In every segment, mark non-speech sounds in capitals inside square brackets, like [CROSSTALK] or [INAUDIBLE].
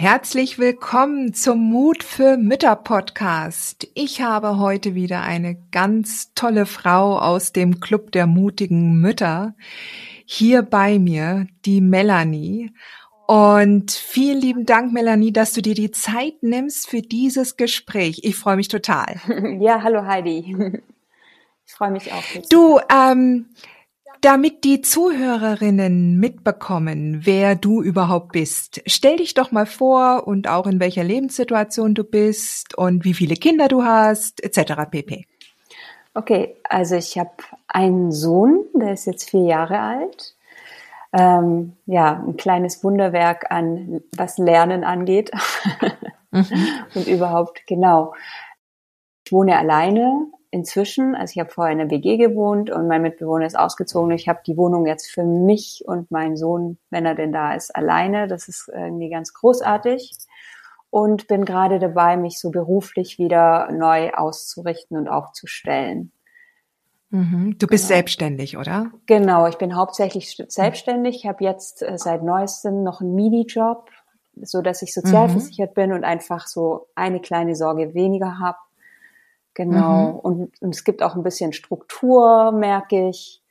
Herzlich willkommen zum Mut für Mütter Podcast. Ich habe heute wieder eine ganz tolle Frau aus dem Club der mutigen Mütter hier bei mir, die Melanie. Und vielen lieben Dank, Melanie, dass du dir die Zeit nimmst für dieses Gespräch. Ich freue mich total. [LAUGHS] Ja, hallo Heidi. [LAUGHS] Ich freue mich auch. Du, ähm, damit die Zuhörerinnen mitbekommen, wer du überhaupt bist, stell dich doch mal vor und auch in welcher Lebenssituation du bist und wie viele Kinder du hast, etc. pp. Okay, also ich habe einen Sohn, der ist jetzt vier Jahre alt. Ähm, ja, ein kleines Wunderwerk an was Lernen angeht mhm. [LAUGHS] und überhaupt genau. Ich wohne alleine, inzwischen, also ich habe vorher in der WG gewohnt und mein Mitbewohner ist ausgezogen. Ich habe die Wohnung jetzt für mich und meinen Sohn, wenn er denn da ist, alleine. Das ist irgendwie ganz großartig. Und bin gerade dabei, mich so beruflich wieder neu auszurichten und aufzustellen. Mhm. Du bist genau. selbstständig, oder? Genau, ich bin hauptsächlich selbstständig. Ich habe jetzt äh, seit neuestem noch einen Mini-Job, so dass ich sozialversichert mhm. bin und einfach so eine kleine Sorge weniger habe Genau. Mhm. Und, und, es gibt auch ein bisschen Struktur, merke ich.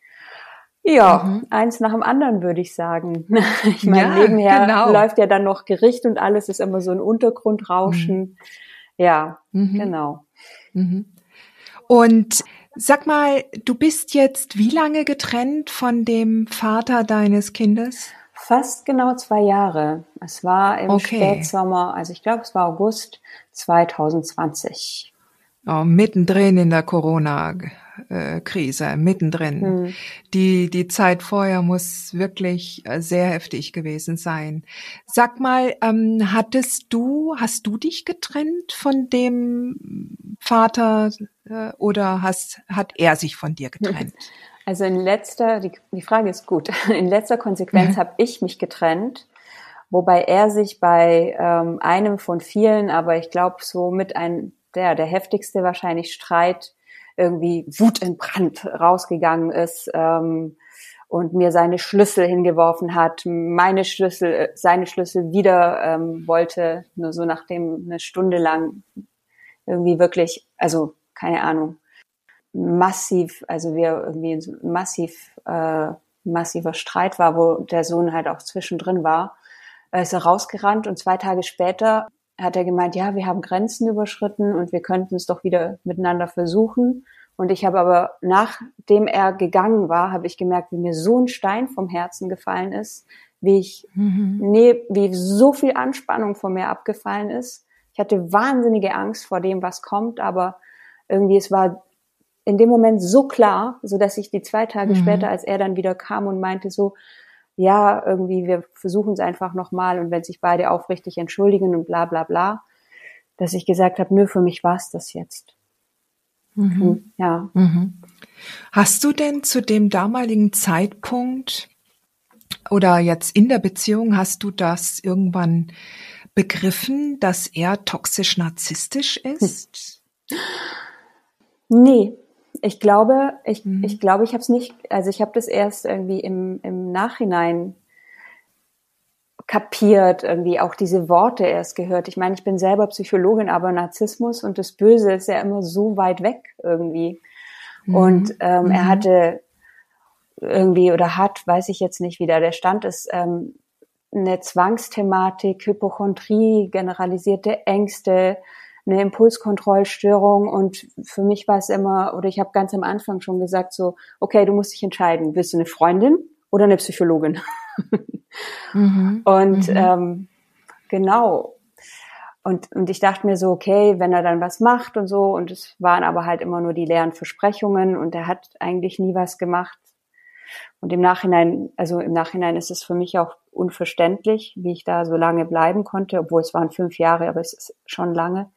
Ja, mhm. eins nach dem anderen würde ich sagen. [LAUGHS] Ich meine, ja, nebenher genau. läuft ja dann noch Gericht und alles ist immer so ein Untergrundrauschen. Mhm. Ja, mhm. genau. Mhm. Und sag mal, du bist jetzt wie lange getrennt von dem Vater deines Kindes? Fast genau zwei Jahre. Es war im okay. Spätsommer, also ich glaube, es war August 2020 oh, mittendrin in der Corona-Krise, mittendrin. Mhm. Die, die Zeit vorher muss wirklich äh, sehr heftig gewesen sein. Sag mal, ähm, hattest du, hast du dich getrennt von dem Vater äh, oder hast, hat er sich von dir getrennt? [LAUGHS] Also in letzter, die, die Frage ist gut, [LAUGHS] in letzter Konsequenz mhm. habe ich mich getrennt wobei er sich bei ähm, einem von vielen, aber ich glaube so mit ein der, der heftigste wahrscheinlich Streit irgendwie Wut in Brand rausgegangen ist ähm, und mir seine Schlüssel hingeworfen hat, meine Schlüssel, äh, seine Schlüssel wieder ähm, wollte, nur so nachdem eine Stunde lang irgendwie wirklich, also keine Ahnung, massiv, also wir irgendwie massiv, äh, massiver Streit war, wo der Sohn halt auch zwischendrin war, ist er rausgerannt und zwei Tage später hat er gemeint, ja, wir haben Grenzen überschritten und wir könnten es doch wieder miteinander versuchen. Und ich habe aber, nachdem er gegangen war, habe ich gemerkt, wie mir so ein Stein vom Herzen gefallen ist, wie ich, mhm. nee, wie so viel Anspannung von mir abgefallen ist. Ich hatte wahnsinnige Angst vor dem, was kommt, aber irgendwie es war in dem Moment so klar, so dass ich die zwei Tage mhm. später, als er dann wieder kam und meinte so, ja, irgendwie, wir versuchen es einfach nochmal und wenn sich beide aufrichtig entschuldigen und bla bla bla, dass ich gesagt habe, nö, für mich war es das jetzt. Mhm. Hm, ja. Mhm. Hast du denn zu dem damaligen Zeitpunkt oder jetzt in der Beziehung, hast du das irgendwann begriffen, dass er toxisch narzisstisch ist? Nee, ich glaube, ich, mhm. ich glaube, ich habe es nicht, also ich habe das erst irgendwie im, im Nachhinein kapiert, irgendwie auch diese Worte erst gehört. Ich meine, ich bin selber Psychologin, aber Narzissmus und das Böse ist ja immer so weit weg irgendwie. Mhm. Und ähm, mhm. er hatte irgendwie oder hat, weiß ich jetzt nicht, wie da der Stand ist, ähm, eine Zwangsthematik, Hypochondrie, generalisierte Ängste, eine Impulskontrollstörung und für mich war es immer, oder ich habe ganz am Anfang schon gesagt, so, okay, du musst dich entscheiden, willst du eine Freundin oder eine Psychologin? [LAUGHS] mhm. Und mhm. Ähm, genau. und, und ich dachte mir so, okay, wenn er dann was macht und so, und es waren aber halt immer nur die leeren Versprechungen und er hat eigentlich nie was gemacht. Und im Nachhinein, also im Nachhinein ist es für mich auch unverständlich, wie ich da so lange bleiben konnte, obwohl es waren fünf Jahre, aber es ist schon lange.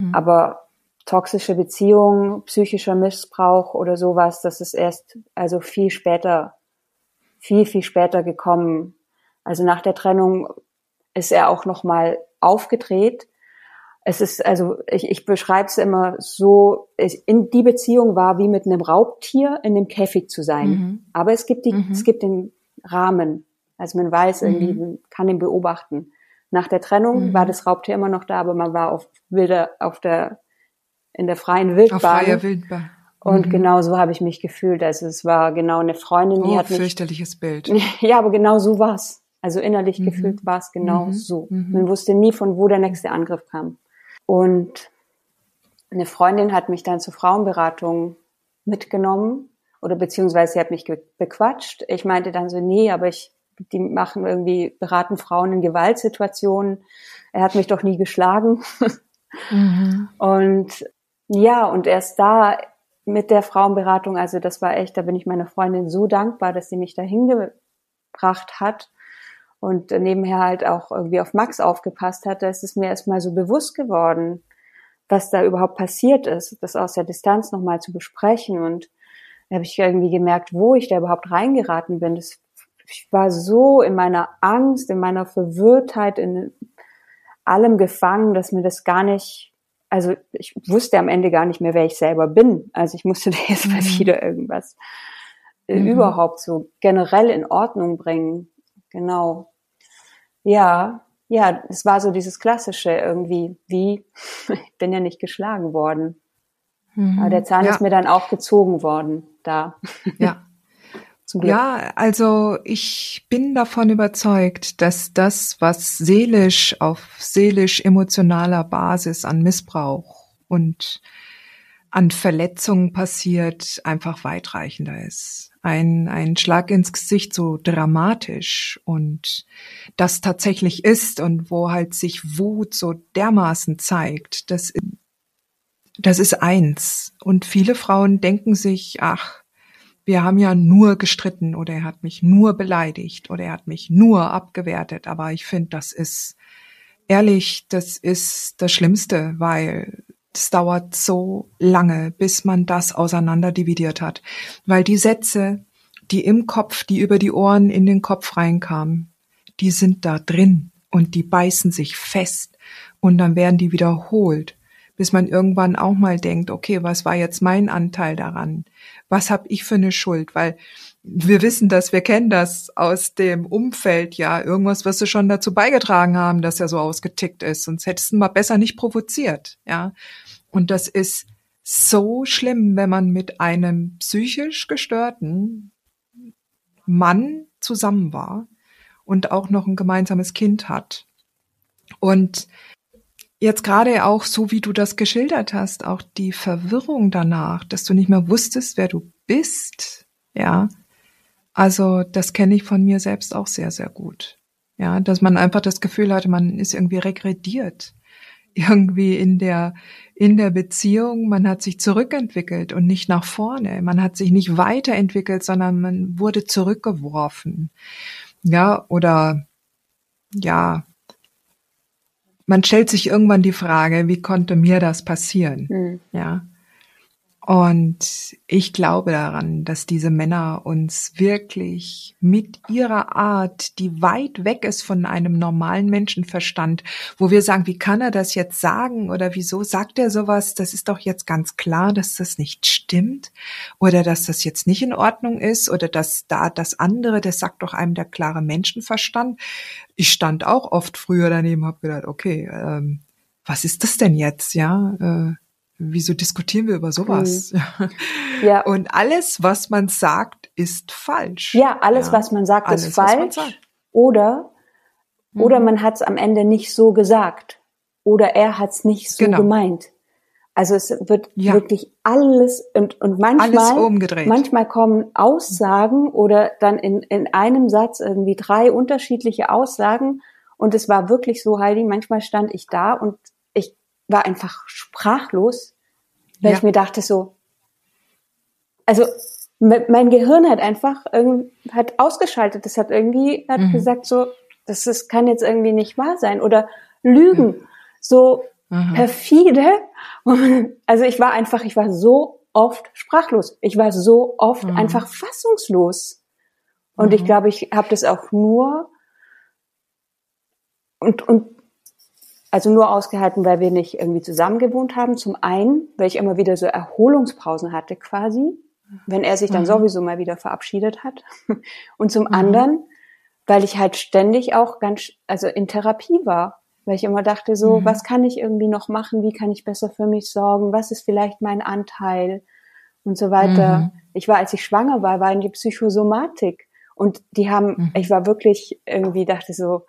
Mhm. Aber toxische Beziehungen, psychischer Missbrauch oder sowas, das ist erst also viel später, viel, viel später gekommen. Also nach der Trennung ist er auch noch mal aufgedreht. Es ist, also ich, ich beschreibe es immer so, ich, in die Beziehung war wie mit einem Raubtier in dem Käfig zu sein. Mhm. Aber es gibt die, mhm. es gibt den Rahmen. Also man weiß irgendwie, mhm. man kann ihn beobachten. Nach der Trennung mhm. war das Raubtier immer noch da, aber man war auf wilder, auf der, in der freien Wildbahn. Auf freier Wildbahn. Und mhm. genau so habe ich mich gefühlt. Also es war genau eine Freundin, die oh, hat mich. fürchterliches Bild. [LAUGHS] Ja, aber genau so war's. Also innerlich mhm. gefühlt war es genau mhm. so. Mhm. Man wusste nie, von wo der nächste Angriff kam. Und eine Freundin hat mich dann zur Frauenberatung mitgenommen oder beziehungsweise sie hat mich bequatscht. Ich meinte dann so, nee, aber ich, die machen irgendwie, beraten Frauen in Gewaltsituationen. Er hat mich doch nie geschlagen. Mhm. Und ja, und erst da mit der Frauenberatung, also das war echt, da bin ich meiner Freundin so dankbar, dass sie mich da hingebracht hat und nebenher halt auch irgendwie auf Max aufgepasst hat, da ist es mir erstmal so bewusst geworden, was da überhaupt passiert ist, das aus der Distanz nochmal zu besprechen. Und da habe ich irgendwie gemerkt, wo ich da überhaupt reingeraten bin. Das, ich war so in meiner Angst, in meiner Verwirrtheit, in allem gefangen, dass mir das gar nicht, also ich wusste am Ende gar nicht mehr, wer ich selber bin. Also ich musste [LAUGHS] da jetzt mal mhm. wieder irgendwas äh, mhm. überhaupt so generell in Ordnung bringen genau. Ja, ja, es war so dieses klassische irgendwie, wie, [LAUGHS] ich bin ja nicht geschlagen worden. Mhm. Aber der Zahn ja. ist mir dann auch gezogen worden, da. Ja. [LAUGHS] Zum Glück. Ja, also ich bin davon überzeugt, dass das, was seelisch auf seelisch-emotionaler Basis an Missbrauch und an Verletzungen passiert, einfach weitreichender ist ein, ein Schlag ins Gesicht so dramatisch und das tatsächlich ist und wo halt sich Wut so dermaßen zeigt, das, das ist eins. Und viele Frauen denken sich, ach, wir haben ja nur gestritten oder er hat mich nur beleidigt oder er hat mich nur abgewertet. Aber ich finde, das ist ehrlich, das ist das Schlimmste, weil es dauert so lange, bis man das auseinander dividiert hat. Weil die Sätze, die im Kopf, die über die Ohren in den Kopf reinkamen, die sind da drin und die beißen sich fest und dann werden die wiederholt, bis man irgendwann auch mal denkt, okay, was war jetzt mein Anteil daran? Was habe ich für eine Schuld? Weil wir wissen das, wir kennen das aus dem Umfeld, ja, irgendwas wirst du schon dazu beigetragen haben, dass er so ausgetickt ist, sonst hättest du mal besser nicht provoziert, ja. Und das ist so schlimm, wenn man mit einem psychisch gestörten Mann zusammen war und auch noch ein gemeinsames Kind hat. Und jetzt gerade auch so, wie du das geschildert hast, auch die Verwirrung danach, dass du nicht mehr wusstest, wer du bist, ja. Also das kenne ich von mir selbst auch sehr, sehr gut. Ja, dass man einfach das Gefühl hatte, man ist irgendwie regrediert [LAUGHS] irgendwie in der, in der Beziehung, man hat sich zurückentwickelt und nicht nach vorne. Man hat sich nicht weiterentwickelt, sondern man wurde zurückgeworfen. Ja, oder, ja, man stellt sich irgendwann die Frage, wie konnte mir das passieren? Mhm. Ja. Und ich glaube daran, dass diese Männer uns wirklich mit ihrer Art, die weit weg ist von einem normalen Menschenverstand, wo wir sagen, wie kann er das jetzt sagen oder wieso sagt er sowas? Das ist doch jetzt ganz klar, dass das nicht stimmt oder dass das jetzt nicht in Ordnung ist oder dass da das andere, das sagt doch einem der klare Menschenverstand. Ich stand auch oft früher daneben, habe gedacht, okay, ähm, was ist das denn jetzt, ja? Äh, wieso diskutieren wir über sowas? Mhm. Ja. Und alles, was man sagt, ist falsch. Ja, alles, ja. was man sagt, alles, ist falsch. Sagt. Oder, mhm. oder man hat es am Ende nicht so gesagt. Oder er hat es nicht so genau. gemeint. Also es wird ja. wirklich alles und, und manchmal, manchmal kommen Aussagen oder dann in, in einem Satz irgendwie drei unterschiedliche Aussagen Und es war wirklich so, Heidi, manchmal stand ich da und war einfach sprachlos, weil ja. ich mir dachte so, also mein Gehirn hat einfach irgendwie, hat ausgeschaltet. Das hat irgendwie, hat mhm. gesagt so, das ist, kann jetzt irgendwie nicht wahr sein oder Lügen. Mhm. So mhm. perfide. [LAUGHS] Also ich war einfach, ich war so oft sprachlos. Ich war so oft mhm. einfach fassungslos. Und ich mhm. glaube, ich habe das auch nur und, und also nur ausgehalten, weil wir nicht irgendwie zusammen gewohnt haben. Zum einen, weil ich immer wieder so Erholungspausen hatte quasi, wenn er sich dann mhm. sowieso mal wieder verabschiedet hat. [LAUGHS] Und zum mhm. anderen, weil ich halt ständig auch ganz, also in Therapie war, weil ich immer dachte so, mhm. was kann ich irgendwie noch machen? Wie kann ich besser für mich sorgen? Was ist vielleicht mein Anteil? Und so weiter. Mhm. Ich war, als ich schwanger war, war in die Psychosomatik. Und die haben, mhm. ich war wirklich irgendwie, dachte so,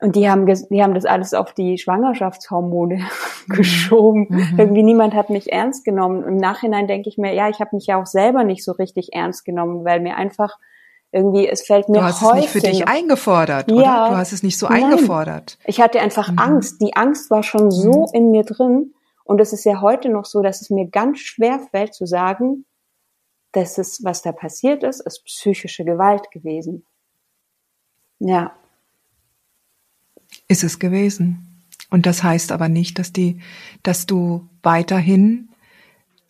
und die haben, die haben das alles auf die Schwangerschaftshormone [LAUGHS] geschoben. Mhm. Irgendwie niemand hat mich ernst genommen. Im Nachhinein denke ich mir, ja, ich habe mich ja auch selber nicht so richtig ernst genommen, weil mir einfach irgendwie, es fällt mir Du hast es nicht für dich eingefordert, oder? Ja, du hast es nicht so nein. eingefordert. Ich hatte einfach mhm. Angst. Die Angst war schon so mhm. in mir drin. Und es ist ja heute noch so, dass es mir ganz schwer fällt zu sagen, dass es, was da passiert ist, ist psychische Gewalt gewesen. Ja. Ist es gewesen. Und das heißt aber nicht, dass die, dass du weiterhin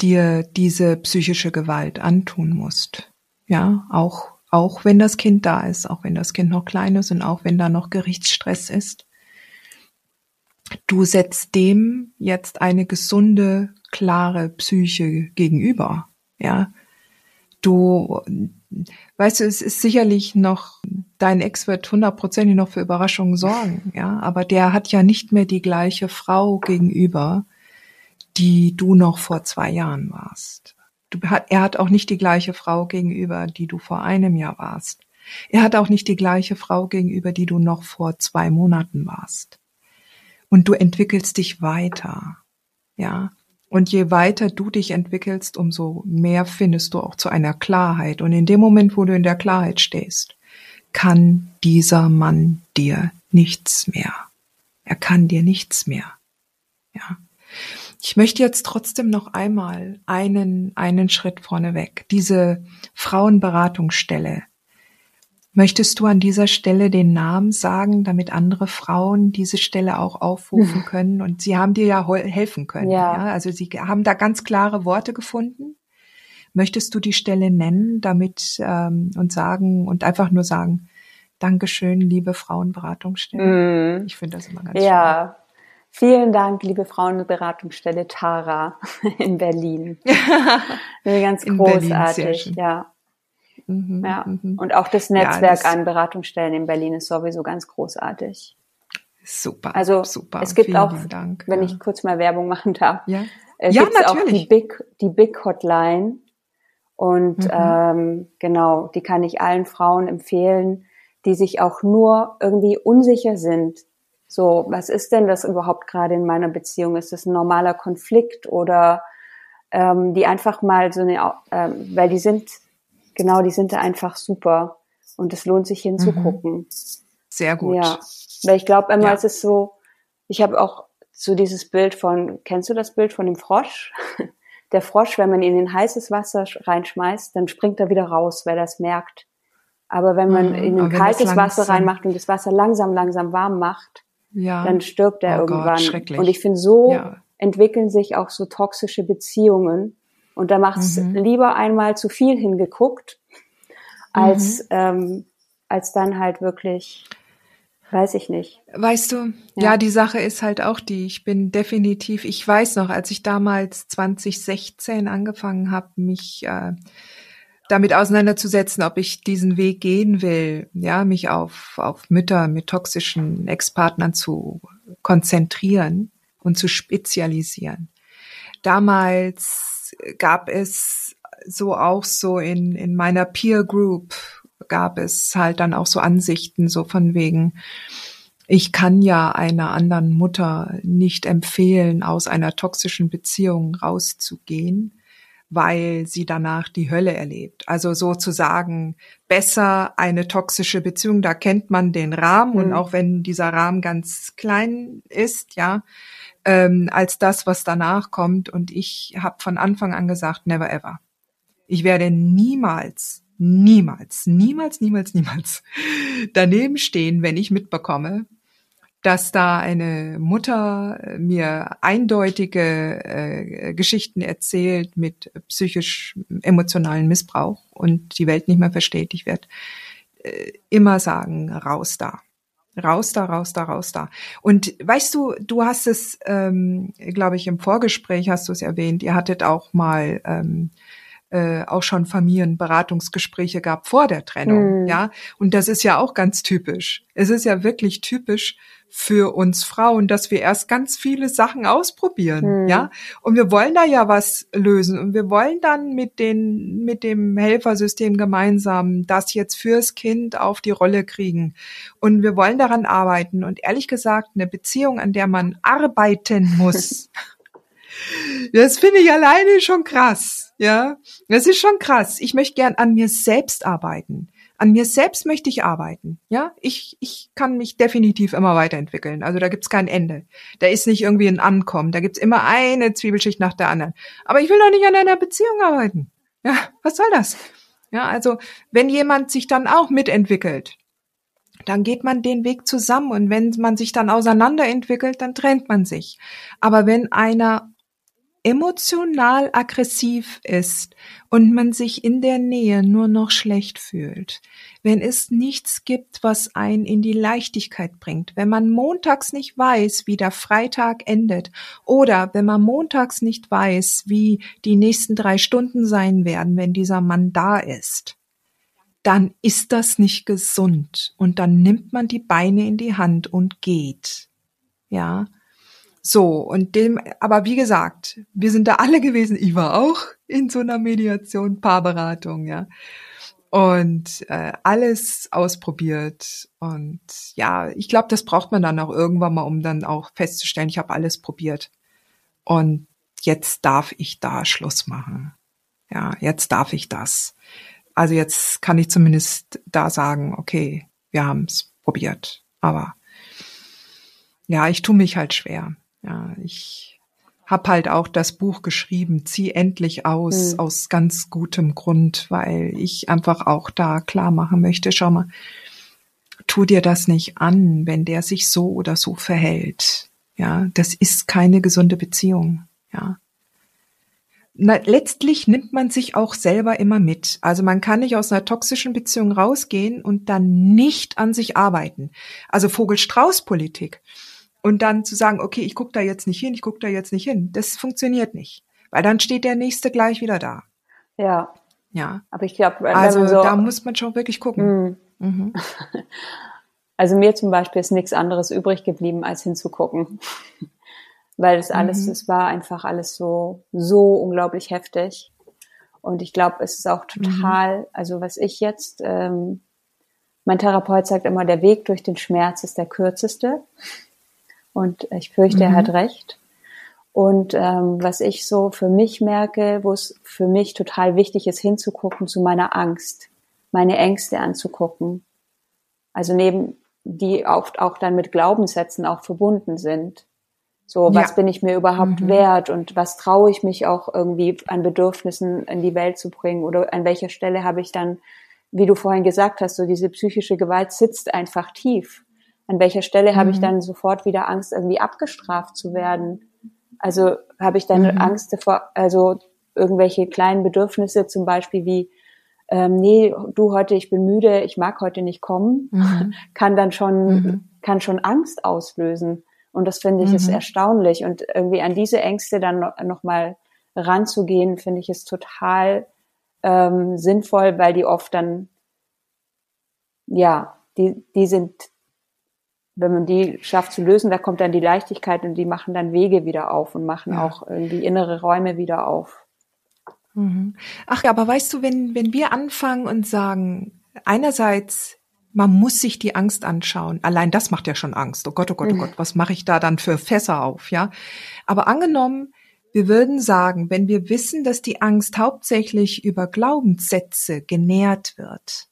dir diese psychische Gewalt antun musst. Ja, auch auch wenn das Kind da ist, auch wenn das Kind noch klein ist und auch wenn da noch Gerichtsstress ist. Du setzt dem jetzt eine gesunde, klare Psyche gegenüber. Ja, du, weißt du, es ist sicherlich noch, dein Ex wird hundertprozentig noch für Überraschungen sorgen. Ja, aber der hat ja nicht mehr die gleiche Frau gegenüber, die du noch vor zwei Jahren warst. Du, er hat auch nicht die gleiche Frau gegenüber, die du vor einem Jahr warst. Er hat auch nicht die gleiche Frau gegenüber, die du noch vor zwei Monaten warst. Und du entwickelst dich weiter. Ja. Und je weiter du dich entwickelst, umso mehr findest du auch zu einer Klarheit. Und in dem Moment, wo du in der Klarheit stehst, kann dieser Mann dir nichts mehr. Er kann dir nichts mehr. Ja. Ich möchte jetzt trotzdem noch einmal einen, einen Schritt vorneweg. Diese Frauenberatungsstelle. Möchtest du an dieser Stelle den Namen sagen, damit andere Frauen diese Stelle auch aufrufen können? Und sie haben dir ja helfen können. Ja. ja. Also sie haben da ganz klare Worte gefunden. Möchtest du die Stelle nennen, damit ähm, und sagen und einfach nur sagen, Dankeschön, liebe Frauenberatungsstelle. Mm. Ich finde das immer ganz Ja, schön. Vielen Dank, liebe Frauenberatungsstelle Tara [LAUGHS] in Berlin. [LAUGHS] ganz in großartig, ja. Mhm, ja. Mhm. Und auch das Netzwerk ja, das an Beratungsstellen in Berlin ist sowieso ganz großartig. Super. Also super. es gibt Vielen auch, Dank, wenn ja. ich kurz mal Werbung machen darf, ja, es ja, gibt auch die Big, die Big Hotline. Und mhm. ähm, genau, die kann ich allen Frauen empfehlen, die sich auch nur irgendwie unsicher sind, so, was ist denn das überhaupt gerade in meiner Beziehung? Ist das ein normaler Konflikt oder ähm, die einfach mal so eine, ähm, weil die sind, genau, die sind da einfach super und es lohnt sich hinzugucken. Mhm. Sehr gut. Ja, weil ich glaube immer, ja. es ist so, ich habe auch so dieses Bild von, kennst du das Bild von dem Frosch? [LAUGHS] Der Frosch, wenn man ihn in heißes Wasser reinschmeißt, dann springt er wieder raus, weil er es merkt. Aber wenn man mhm. in ein kaltes Wasser reinmacht und das Wasser langsam, langsam warm macht, ja. dann stirbt er oh irgendwann. Gott, und ich finde, so ja. entwickeln sich auch so toxische Beziehungen. Und da macht es mhm. lieber einmal zu viel hingeguckt, als, mhm. ähm, als dann halt wirklich, weiß ich nicht. Weißt du, ja. ja, die Sache ist halt auch die, ich bin definitiv, ich weiß noch, als ich damals 2016 angefangen habe, mich äh, damit auseinanderzusetzen, ob ich diesen Weg gehen will, ja, mich auf, auf Mütter mit toxischen Ex-Partnern zu konzentrieren und zu spezialisieren. Damals gab es so auch so in, in meiner Peer Group gab es halt dann auch so Ansichten so von wegen, ich kann ja einer anderen Mutter nicht empfehlen, aus einer toxischen Beziehung rauszugehen weil sie danach die Hölle erlebt. Also sozusagen besser eine toxische Beziehung, da kennt man den Rahmen mhm. und auch wenn dieser Rahmen ganz klein ist, ja, ähm, als das, was danach kommt. Und ich habe von Anfang an gesagt, never ever. Ich werde niemals, niemals, niemals, niemals, niemals [LAUGHS] daneben stehen, wenn ich mitbekomme, dass da eine Mutter äh, mir eindeutige äh, Geschichten erzählt mit psychisch emotionalen Missbrauch und die Welt nicht mehr versteht. Ich werde äh, immer sagen, raus da. Raus da, raus da, raus da. Und weißt du, du hast es, ähm, glaube ich, im Vorgespräch hast du es erwähnt, ihr hattet auch mal ähm, äh, auch schon Familienberatungsgespräche gehabt vor der Trennung, mhm. ja. Und das ist ja auch ganz typisch. Es ist ja wirklich typisch für uns Frauen, dass wir erst ganz viele Sachen ausprobieren, mhm. ja. Und wir wollen da ja was lösen und wir wollen dann mit den, mit dem Helfersystem gemeinsam das jetzt fürs Kind auf die Rolle kriegen. Und wir wollen daran arbeiten. Und ehrlich gesagt, eine Beziehung, an der man arbeiten muss, [LAUGHS] Das finde ich alleine schon krass, ja. Das ist schon krass. Ich möchte gern an mir selbst arbeiten. An mir selbst möchte ich arbeiten, ja. Ich, ich kann mich definitiv immer weiterentwickeln. Also da gibt's kein Ende. Da ist nicht irgendwie ein Ankommen. Da gibt's immer eine Zwiebelschicht nach der anderen. Aber ich will doch nicht an einer Beziehung arbeiten. Ja, was soll das? Ja, also wenn jemand sich dann auch mitentwickelt, dann geht man den Weg zusammen und wenn man sich dann auseinanderentwickelt, dann trennt man sich. Aber wenn einer emotional aggressiv ist und man sich in der Nähe nur noch schlecht fühlt, wenn es nichts gibt, was einen in die Leichtigkeit bringt, wenn man montags nicht weiß, wie der Freitag endet oder wenn man montags nicht weiß, wie die nächsten drei Stunden sein werden, wenn dieser Mann da ist, dann ist das nicht gesund und dann nimmt man die Beine in die Hand und geht. Ja, so, und dem, aber wie gesagt, wir sind da alle gewesen. Ich war auch in so einer Mediation, Paarberatung, ja. Und äh, alles ausprobiert. Und ja, ich glaube, das braucht man dann auch irgendwann mal, um dann auch festzustellen, ich habe alles probiert. Und jetzt darf ich da Schluss machen. Ja, jetzt darf ich das. Also jetzt kann ich zumindest da sagen, okay, wir haben es probiert. Aber ja, ich tue mich halt schwer. Ja, ich habe halt auch das Buch geschrieben, zieh endlich aus, mhm. aus ganz gutem Grund, weil ich einfach auch da klar machen möchte, schau mal, tu dir das nicht an, wenn der sich so oder so verhält. Ja, das ist keine gesunde Beziehung. Ja. Na, letztlich nimmt man sich auch selber immer mit. Also man kann nicht aus einer toxischen Beziehung rausgehen und dann nicht an sich arbeiten. Also Vogel-Strauß-Politik. Und dann zu sagen, okay, ich gucke da jetzt nicht hin, ich gucke da jetzt nicht hin, das funktioniert nicht. Weil dann steht der nächste gleich wieder da. Ja. Ja. Aber ich glaube, also so, da muss man schon wirklich gucken. Mm. Mhm. [LAUGHS] Also mir zum Beispiel ist nichts anderes übrig geblieben, als hinzugucken. [LAUGHS] Weil das alles, mhm. es war einfach alles so, so unglaublich heftig. Und ich glaube, es ist auch total, mhm. also was ich jetzt, ähm, mein Therapeut sagt immer, der Weg durch den Schmerz ist der kürzeste. Und ich fürchte, mhm. er hat recht. Und ähm, was ich so für mich merke, wo es für mich total wichtig ist, hinzugucken zu meiner Angst, meine Ängste anzugucken. Also neben die oft auch dann mit Glaubenssätzen auch verbunden sind. So, was ja. bin ich mir überhaupt mhm. wert und was traue ich mich auch irgendwie an Bedürfnissen in die Welt zu bringen oder an welcher Stelle habe ich dann, wie du vorhin gesagt hast, so diese psychische Gewalt sitzt einfach tief an welcher Stelle mhm. habe ich mhm. dann sofort wieder Angst, irgendwie abgestraft zu werden? Also habe ich dann mhm. Angst davor, also irgendwelche kleinen Bedürfnisse, zum Beispiel wie, ähm, nee, du heute, ich bin müde, ich mag heute nicht kommen, mhm. [LAUGHS] kann dann schon, mhm. kann schon Angst auslösen. Und das finde ich ist mhm. erstaunlich. Und irgendwie an diese Ängste dann noch, noch mal ranzugehen, finde ich ist total ähm, sinnvoll, weil die oft dann, ja, die, die sind wenn man die schafft zu lösen, da kommt dann die Leichtigkeit und die machen dann Wege wieder auf und machen ja. auch irgendwie innere Räume wieder auf. Mhm. Ach ja, aber weißt du, wenn, wenn wir anfangen und sagen, einerseits, man muss sich die Angst anschauen, allein das macht ja schon Angst. Oh Gott, oh Gott, oh mhm. Gott, was mache ich da dann für Fässer auf, ja? Aber angenommen, wir würden sagen, wenn wir wissen, dass die Angst hauptsächlich über Glaubenssätze genährt wird,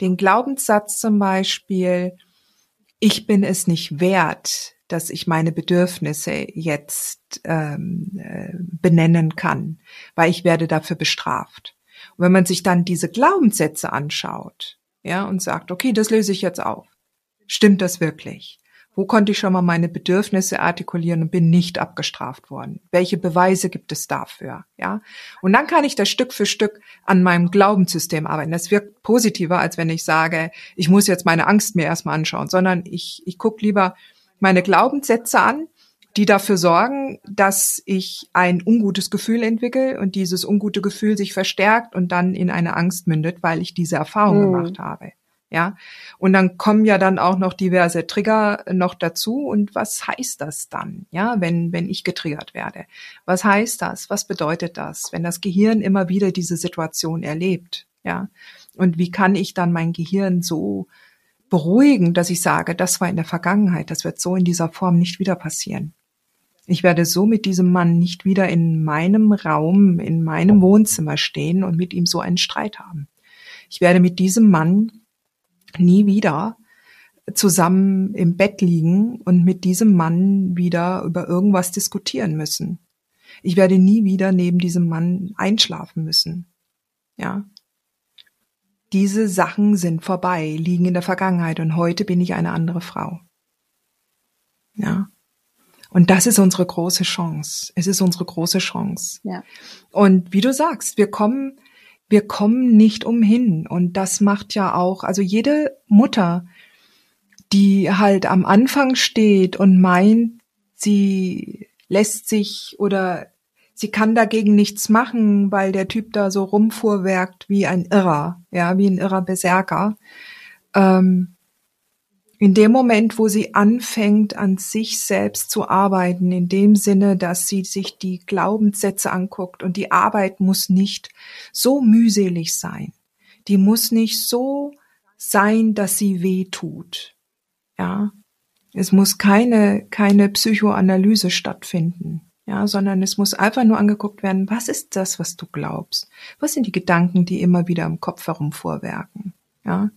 den Glaubenssatz zum Beispiel, ich bin es nicht wert, dass ich meine Bedürfnisse jetzt ähm, äh, benennen kann, weil ich werde dafür bestraft. Und wenn man sich dann diese Glaubenssätze anschaut, ja, und sagt, okay, das löse ich jetzt auf. Stimmt das wirklich? Wo konnte ich schon mal meine Bedürfnisse artikulieren und bin nicht abgestraft worden? Welche Beweise gibt es dafür? Ja. Und dann kann ich das Stück für Stück an meinem Glaubenssystem arbeiten. Das wirkt positiver, als wenn ich sage, ich muss jetzt meine Angst mir erstmal anschauen, sondern ich, ich gucke lieber meine Glaubenssätze an, die dafür sorgen, dass ich ein ungutes Gefühl entwickle und dieses ungute Gefühl sich verstärkt und dann in eine Angst mündet, weil ich diese Erfahrung mhm. gemacht habe. Ja, und dann kommen ja dann auch noch diverse Trigger noch dazu. Und was heißt das dann? Ja, wenn, wenn ich getriggert werde. Was heißt das? Was bedeutet das? Wenn das Gehirn immer wieder diese Situation erlebt. Ja, und wie kann ich dann mein Gehirn so beruhigen, dass ich sage, das war in der Vergangenheit, das wird so in dieser Form nicht wieder passieren. Ich werde so mit diesem Mann nicht wieder in meinem Raum, in meinem Wohnzimmer stehen und mit ihm so einen Streit haben. Ich werde mit diesem Mann nie wieder zusammen im Bett liegen und mit diesem Mann wieder über irgendwas diskutieren müssen. Ich werde nie wieder neben diesem Mann einschlafen müssen. Ja. Diese Sachen sind vorbei, liegen in der Vergangenheit und heute bin ich eine andere Frau. Ja. Und das ist unsere große Chance. Es ist unsere große Chance. Ja. Und wie du sagst, wir kommen wir kommen nicht umhin. Und das macht ja auch, also jede Mutter, die halt am Anfang steht und meint, sie lässt sich oder sie kann dagegen nichts machen, weil der Typ da so rumfuhrwerkt wie ein Irrer, ja, wie ein irrer Berserker. Ähm, in dem Moment, wo sie anfängt, an sich selbst zu arbeiten, in dem Sinne, dass sie sich die Glaubenssätze anguckt und die Arbeit muss nicht so mühselig sein. Die muss nicht so sein, dass sie weh tut. Ja. Es muss keine, keine Psychoanalyse stattfinden. Ja, sondern es muss einfach nur angeguckt werden, was ist das, was du glaubst? Was sind die Gedanken, die immer wieder im Kopf herumvorwerken? Ja.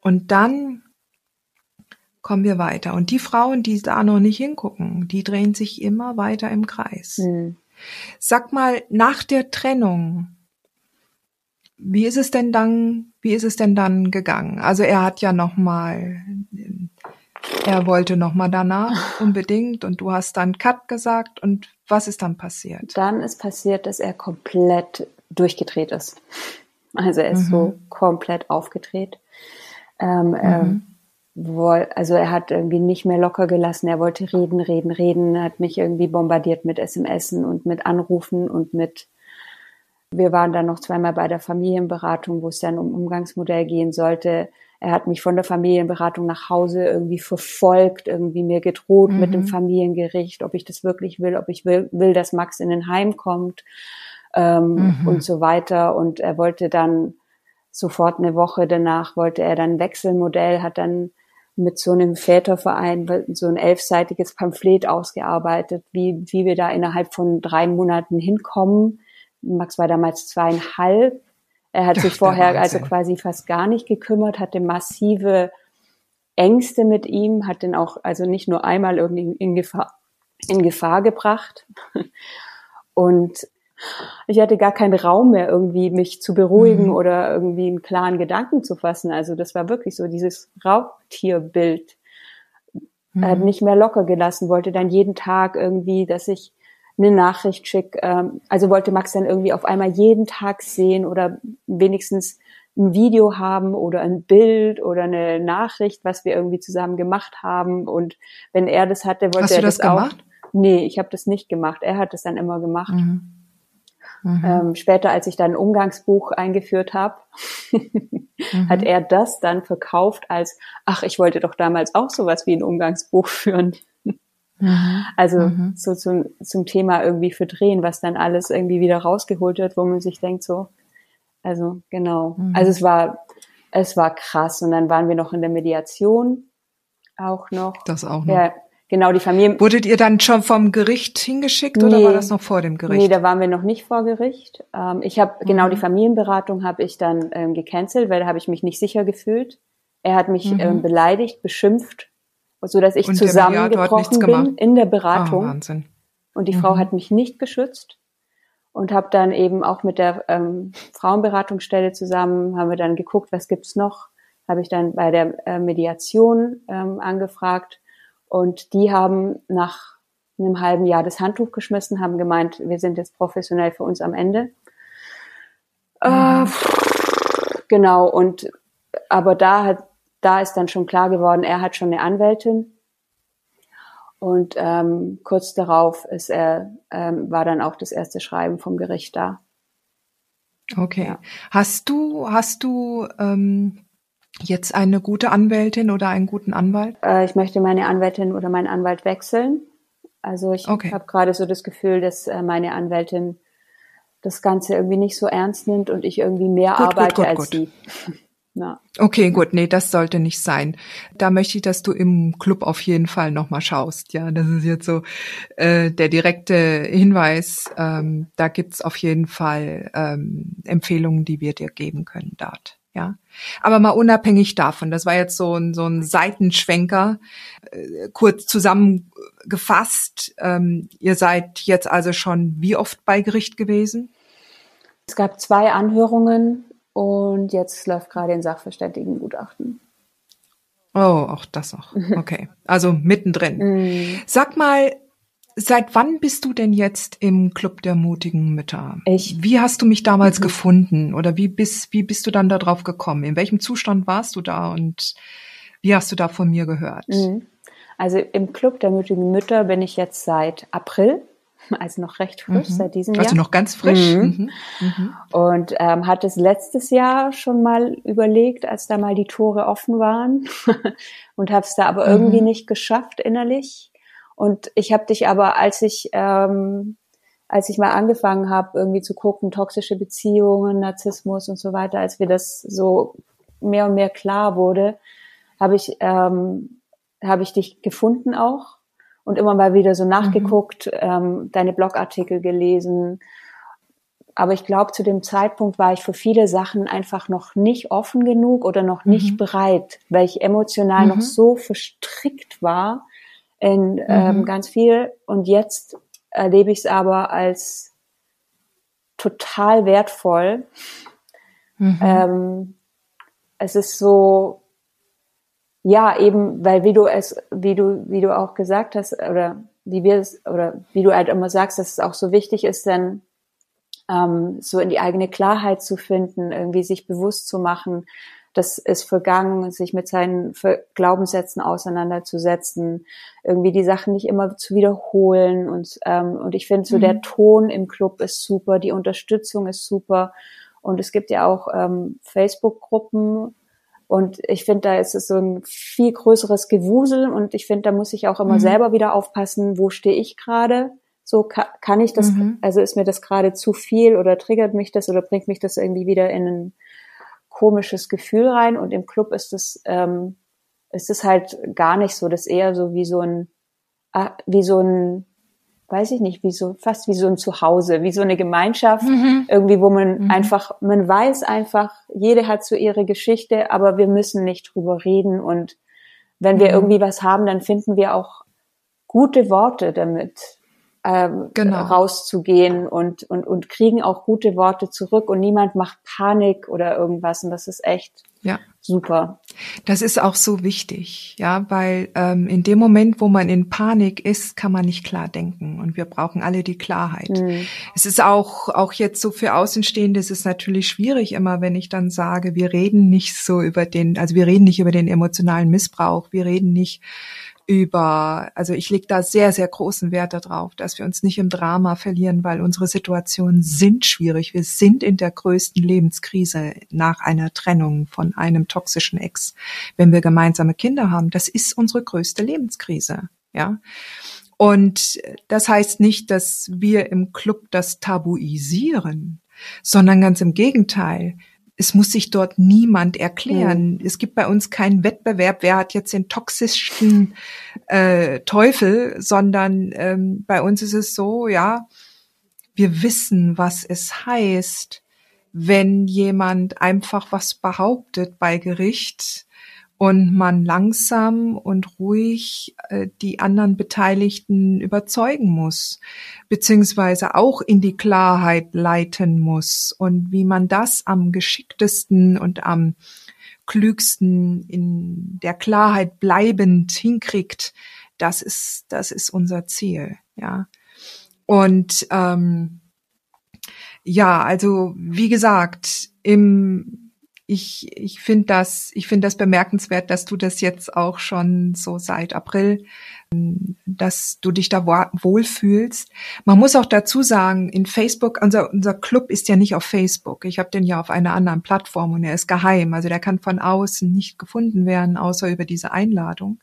Und dann kommen wir weiter. Und die Frauen, die da noch nicht hingucken, die drehen sich immer weiter im Kreis. Mhm. Sag mal, nach der Trennung, wie ist es denn dann, wie ist es denn dann gegangen? Also er hat ja noch mal, er wollte noch mal danach [LAUGHS] unbedingt und du hast dann Cut gesagt und was ist dann passiert? Dann ist passiert, dass er komplett durchgedreht ist. Also er ist mhm. so komplett aufgedreht. Ähm, mhm. Also er hat irgendwie nicht mehr locker gelassen, er wollte reden, reden, reden, hat mich irgendwie bombardiert mit SMS und mit Anrufen und mit, wir waren dann noch zweimal bei der Familienberatung, wo es dann um Umgangsmodell gehen sollte. Er hat mich von der Familienberatung nach Hause irgendwie verfolgt, irgendwie mir gedroht mhm. mit dem mhm. Familiengericht, ob ich das wirklich will, ob ich will, will dass Max in den Heim kommt ähm, mhm. und so weiter. Und er wollte dann sofort eine Woche danach wollte er dann Wechselmodell, hat dann mit so einem Väterverein so ein elfseitiges Pamphlet ausgearbeitet, wie, wie wir da innerhalb von drei Monaten hinkommen. Max war damals zweieinhalb. Er hat sich vorher also quasi fast gar nicht gekümmert, hatte massive Ängste mit ihm, hat den auch also nicht nur einmal irgendwie in Gefahr, in Gefahr gebracht. [LAUGHS] Und ich hatte gar keinen Raum mehr, irgendwie mich zu beruhigen mhm. oder irgendwie einen klaren Gedanken zu fassen. Also das war wirklich so dieses Raubtierbild. Mhm. Hat nicht mehr locker gelassen, wollte dann jeden Tag irgendwie, dass ich eine Nachricht schicke. Ähm, also wollte Max dann irgendwie auf einmal jeden Tag sehen oder wenigstens ein Video haben oder ein Bild oder eine Nachricht, was wir irgendwie zusammen gemacht haben. Und wenn er das hatte, wollte Hast er das, das auch. Nee, ich habe das nicht gemacht. Er hat es dann immer gemacht. Mhm. Mhm. Ähm, später, als ich dann ein Umgangsbuch eingeführt habe, [LAUGHS] mhm. hat er das dann verkauft als, ach, ich wollte doch damals auch sowas wie ein Umgangsbuch führen. Mhm. Also mhm. so zum, zum Thema irgendwie für Drehen, was dann alles irgendwie wieder rausgeholt wird, wo man sich denkt so, also genau. Mhm. Also es war, es war krass. Und dann waren wir noch in der Mediation auch noch. Das auch noch. Ja, Genau, die Familie. Wurdet ihr dann schon vom Gericht hingeschickt nee, oder war das noch vor dem Gericht? Nee, da waren wir noch nicht vor Gericht. Ähm, ich habe mhm. genau die Familienberatung habe ich dann ähm, gecancelt, weil da habe ich mich nicht sicher gefühlt. Er hat mich mhm. ähm, beleidigt, beschimpft, so dass ich zusammengebrochen bin in der Beratung. Oh, Wahnsinn. Und die mhm. Frau hat mich nicht geschützt und habe dann eben auch mit der ähm, Frauenberatungsstelle zusammen haben wir dann geguckt, was gibt's noch. Habe ich dann bei der äh, Mediation ähm, angefragt und die haben nach einem halben Jahr das Handtuch geschmissen, haben gemeint, wir sind jetzt professionell für uns am Ende. Mhm. Äh, genau, und aber da hat, da ist dann schon klar geworden, er hat schon eine Anwältin. Und ähm, kurz darauf ist er, ähm, war dann auch das erste Schreiben vom Gericht da. Okay. Ja. Hast du, hast du ähm, jetzt eine gute Anwältin oder einen guten Anwalt? Äh, ich möchte meine Anwältin oder meinen Anwalt wechseln. Also ich okay. habe gerade so das Gefühl, dass äh, meine Anwältin das Ganze irgendwie nicht so ernst nimmt und ich irgendwie mehr gut, arbeite gut, gut, als sie. [LAUGHS] Ja. Okay, gut, nee, das sollte nicht sein. Da möchte ich, dass du im Club auf jeden Fall nochmal schaust. Ja, das ist jetzt so äh, der direkte Hinweis. Ähm, da gibt's auf jeden Fall ähm, Empfehlungen, die wir dir geben können dort. Ja, aber mal unabhängig davon, das war jetzt so ein, so ein Seitenschwenker, äh, kurz zusammengefasst. Ähm, ihr seid jetzt also schon wie oft bei Gericht gewesen? Es gab zwei Anhörungen und jetzt läuft gerade ein Sachverständigengutachten. Oh, auch das noch. Okay. Also mittendrin. [LAUGHS] Mm. Sag mal, Seit wann bist du denn jetzt im Club der mutigen Mütter? Ich. Wie hast du mich damals mhm. gefunden oder wie bist, wie bist du dann darauf gekommen? In welchem Zustand warst du da und wie hast du da von mir gehört? Mhm. Also im Club der mutigen Mütter bin ich jetzt seit April, [LAUGHS] also noch recht frisch, mhm. seit diesem Jahr. Also noch ganz frisch. Mhm. Mhm. Und ähm, hat es letztes Jahr schon mal überlegt, als da mal die Tore offen waren [LAUGHS] und habe es da aber irgendwie nicht geschafft innerlich und ich habe dich aber, als ich ähm, als ich mal angefangen habe, irgendwie zu gucken, toxische Beziehungen, Narzissmus und so weiter, als wir das so mehr und mehr klar wurde, habe ich ähm, habe ich dich gefunden auch und immer mal wieder so mhm. nachgeguckt, mhm. ähm, deine Blogartikel gelesen. Aber ich glaube, zu dem Zeitpunkt war ich für viele Sachen einfach noch nicht offen genug oder noch nicht mhm. bereit, weil ich emotional mhm. noch so verstrickt war in ähm, mhm. ganz viel. Und jetzt erlebe ich es aber als total wertvoll. Mhm. Ähm, es ist so, ja, eben, weil wie du es, wie du, wie du auch gesagt hast, oder wie wir es, oder wie du halt immer sagst, dass es auch so wichtig ist, dann ähm, so in die eigene Klarheit zu finden, irgendwie sich bewusst zu machen, das ist vergangen, sich mit seinen Glaubenssätzen auseinanderzusetzen, irgendwie die Sachen nicht immer zu wiederholen und ähm, und ich finde so mhm. der Ton im Club ist super, die Unterstützung ist super und es gibt ja auch ähm, Facebook-Gruppen und ich finde, da ist es so ein viel größeres Gewusel und ich finde, da muss ich auch immer mhm. selber wieder aufpassen, wo stehe ich gerade. So kann, kann ich das, mhm. also ist mir das gerade zu viel oder triggert mich das oder bringt mich das irgendwie wieder in einen komisches Gefühl rein und im Club ist es ähm, ist es halt gar nicht so, das ist eher so wie so ein ah, wie so ein weiß ich nicht, wie so fast wie so ein Zuhause, wie so eine Gemeinschaft mhm. irgendwie, wo man mhm. einfach man weiß einfach, jede hat so ihre Geschichte, aber wir müssen nicht drüber reden und wenn wir mhm. irgendwie was haben, dann finden wir auch gute Worte damit ähm, genau. rauszugehen und, und, und kriegen auch gute Worte zurück und niemand macht Panik oder irgendwas und das ist echt ja. super. Das ist auch so wichtig, ja, weil ähm, in dem Moment, wo man in Panik ist, kann man nicht klar denken und wir brauchen alle die Klarheit. Mhm. Es ist auch auch jetzt so für Außenstehende ist es natürlich schwierig immer, wenn ich dann sage, wir reden nicht so über den, also wir reden nicht über den emotionalen Missbrauch, wir reden nicht über, also ich lege da sehr, sehr großen Wert darauf, dass wir uns nicht im Drama verlieren, weil unsere Situationen sind schwierig. Wir sind in der größten Lebenskrise nach einer Trennung von einem toxischen Ex. Wenn wir gemeinsame Kinder haben, das ist unsere größte Lebenskrise, ja. Und das heißt nicht, dass wir im Club das tabuisieren, sondern ganz im Gegenteil es muss sich dort niemand erklären. Mhm. Es gibt bei uns keinen Wettbewerb, wer hat jetzt den toxischsten äh, Teufel, sondern ähm, bei uns ist es so, ja, wir wissen, was es heißt, wenn jemand einfach was behauptet bei Gericht und man langsam und ruhig äh, die anderen Beteiligten überzeugen muss, beziehungsweise auch in die Klarheit leiten muss und wie man das am geschicktesten und am klügsten in der Klarheit bleibend hinkriegt, das ist, das ist unser Ziel, ja. Und ähm, ja, also wie gesagt, im ich, ich finde das, ich finde das bemerkenswert, dass du das jetzt auch schon so seit April, dass du dich da wohlfühlst. Man muss auch dazu sagen, in Facebook, unser, unser Club ist ja nicht auf Facebook. Ich habe den ja auf einer anderen Plattform und er ist geheim. Also der kann von außen nicht gefunden werden, außer über diese Einladung.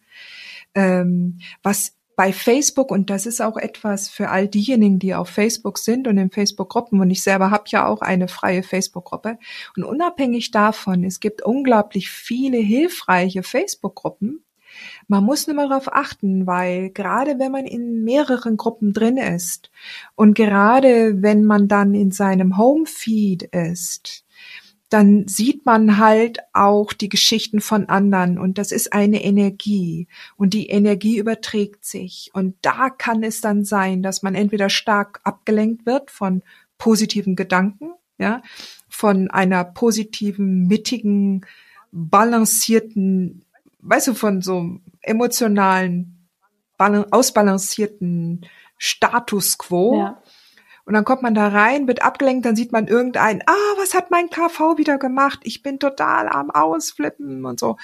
Ähm, was bei Facebook, und das ist auch etwas für all diejenigen, die auf Facebook sind und in Facebook-Gruppen, und ich selber habe ja auch eine freie Facebook-Gruppe, und unabhängig davon, es gibt unglaublich viele hilfreiche Facebook-Gruppen, man muss nur mal darauf achten, weil gerade wenn man in mehreren Gruppen drin ist und gerade wenn man dann in seinem Home-Feed ist, dann sieht man halt auch die Geschichten von anderen und das ist eine Energie und die Energie überträgt sich und da kann es dann sein, dass man entweder stark abgelenkt wird von positiven Gedanken, ja, von einer positiven, mittigen, balancierten, weißt du, von so emotionalen, ausbalancierten Status quo. Ja und dann kommt man da rein, wird abgelenkt, dann sieht man irgendeinen, ah, was hat mein KV wieder gemacht? Ich bin total am Ausflippen und so.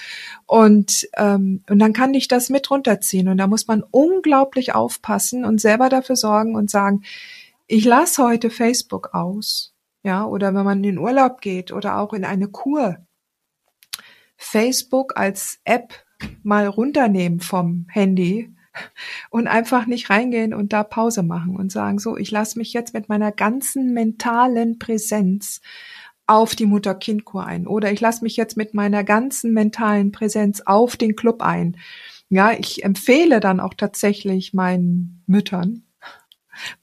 Und, ähm, und dann kann ich das mit runterziehen. Und da muss man unglaublich aufpassen und selber dafür sorgen und sagen, ich lasse heute Facebook aus. Ja, oder wenn man in den Urlaub geht oder auch in eine Kur. Facebook als App mal runternehmen vom Handy und einfach nicht reingehen und da Pause machen und sagen, so, ich lasse mich jetzt mit meiner ganzen mentalen Präsenz auf die Mutter-Kind-Kur ein oder ich lasse mich jetzt mit meiner ganzen mentalen Präsenz auf den Club ein. Ja, ich empfehle dann auch tatsächlich meinen Müttern,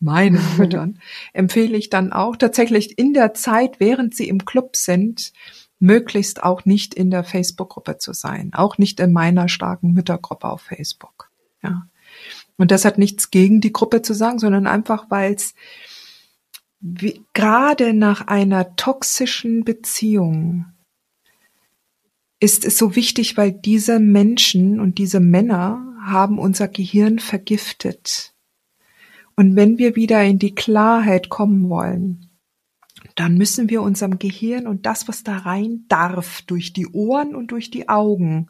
meinen [LAUGHS] Müttern, empfehle ich dann auch tatsächlich in der Zeit, während sie im Club sind, möglichst auch nicht in der Facebook-Gruppe zu sein, auch nicht in meiner starken Müttergruppe auf Facebook. Ja. Und das hat nichts gegen die Gruppe zu sagen, sondern einfach, weil es gerade nach einer toxischen Beziehung ist es so wichtig, weil diese Menschen und diese Männer haben unser Gehirn vergiftet. Und wenn wir wieder in die Klarheit kommen wollen, dann müssen wir unserem Gehirn und das, was da rein darf, durch die Ohren und durch die Augen,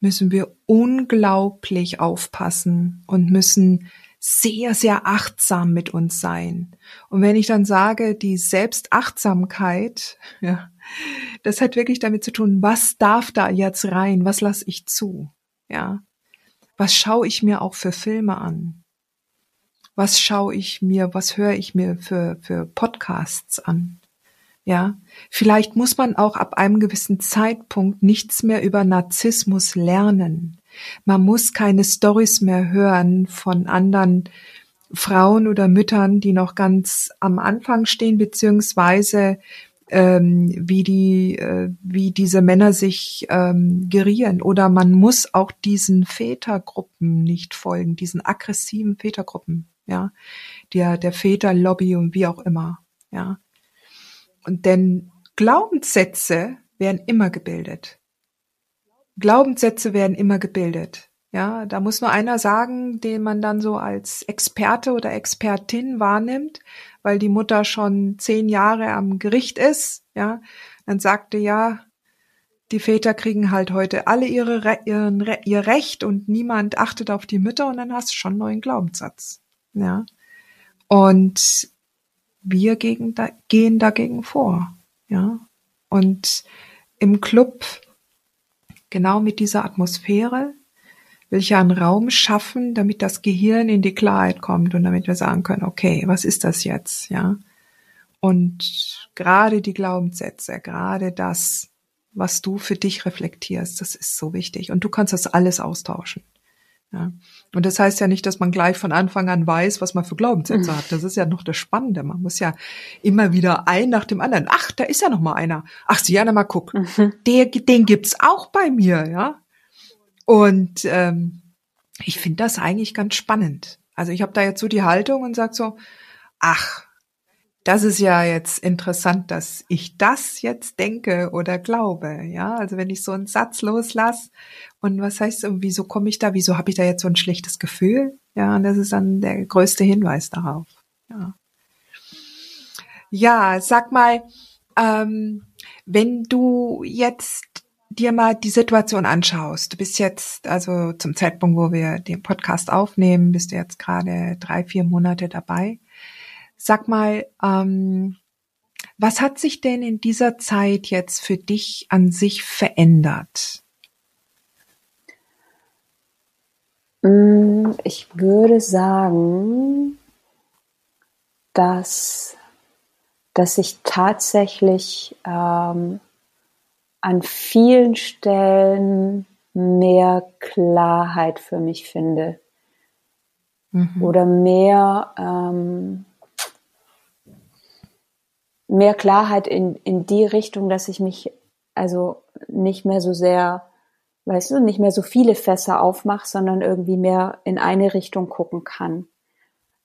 müssen wir unglaublich aufpassen und müssen sehr, sehr achtsam mit uns sein. Und wenn ich dann sage, die Selbstachtsamkeit, [LAUGHS] ja, das hat wirklich damit zu tun, was darf da jetzt rein? Was lasse ich zu? Ja. Was schaue ich mir auch für Filme an? Was schaue ich mir, was höre ich mir für, für Podcasts an? Ja, vielleicht muss man auch ab einem gewissen Zeitpunkt nichts mehr über Narzissmus lernen. Man muss keine Stories mehr hören von anderen Frauen oder Müttern, die noch ganz am Anfang stehen, beziehungsweise ähm, wie die, äh, wie diese Männer sich ähm, gerieren. Oder man muss auch diesen Vätergruppen nicht folgen, diesen aggressiven Vätergruppen, ja, der der Väterlobby und wie auch immer, ja. Und denn Glaubenssätze werden immer gebildet. Glaubenssätze werden immer gebildet. Ja, da muss nur einer sagen, den man dann so als Experte oder Expertin wahrnimmt, weil die Mutter schon zehn Jahre am Gericht ist. Ja, dann sagte ja, die Väter kriegen halt heute alle ihre, ihren, ihr Recht und niemand achtet auf die Mütter und dann hast du schon einen neuen Glaubenssatz. Ja. Und wir gegen, da, gehen dagegen vor. Ja. Und im Club, genau mit dieser Atmosphäre, will ich ja einen Raum schaffen, damit das Gehirn in die Klarheit kommt und damit wir sagen können, okay, was ist das jetzt? Ja. Und gerade die Glaubenssätze, gerade das, was du für dich reflektierst, das ist so wichtig. Und du kannst das alles austauschen. Ja. Und das heißt ja nicht, dass man gleich von Anfang an weiß, was man für Glaubenssätze hat. Das ist ja noch das Spannende. Man muss ja immer wieder ein nach dem anderen. Ach, da ist ja noch mal einer. Ach, Siana, mal guck. Mhm. Der, den gibt's auch bei mir, ja. Und ähm, ich finde das eigentlich ganz spannend. Also ich habe da jetzt so die Haltung und sag so, ach, das ist ja jetzt interessant, dass ich das jetzt denke oder glaube. Ja, also wenn ich so einen Satz loslasse und was heißt, wieso komme ich da, wieso habe ich da jetzt so ein schlechtes Gefühl? Ja, und das ist dann der größte Hinweis darauf. Ja, ja sag mal, ähm, wenn du jetzt dir mal die Situation anschaust, du bist jetzt, also zum Zeitpunkt, wo wir den Podcast aufnehmen, bist du jetzt gerade drei, vier Monate dabei. Sag mal, ähm, was hat sich denn in dieser Zeit jetzt für dich an sich verändert? Mm, ich würde sagen, dass, dass ich tatsächlich ähm, an vielen Stellen mehr Klarheit für mich finde. Mhm. Oder mehr ähm, mehr Klarheit in, in die Richtung, dass ich mich also nicht mehr so sehr, weißt du, nicht mehr so viele Fässer aufmache, sondern irgendwie mehr in eine Richtung gucken kann.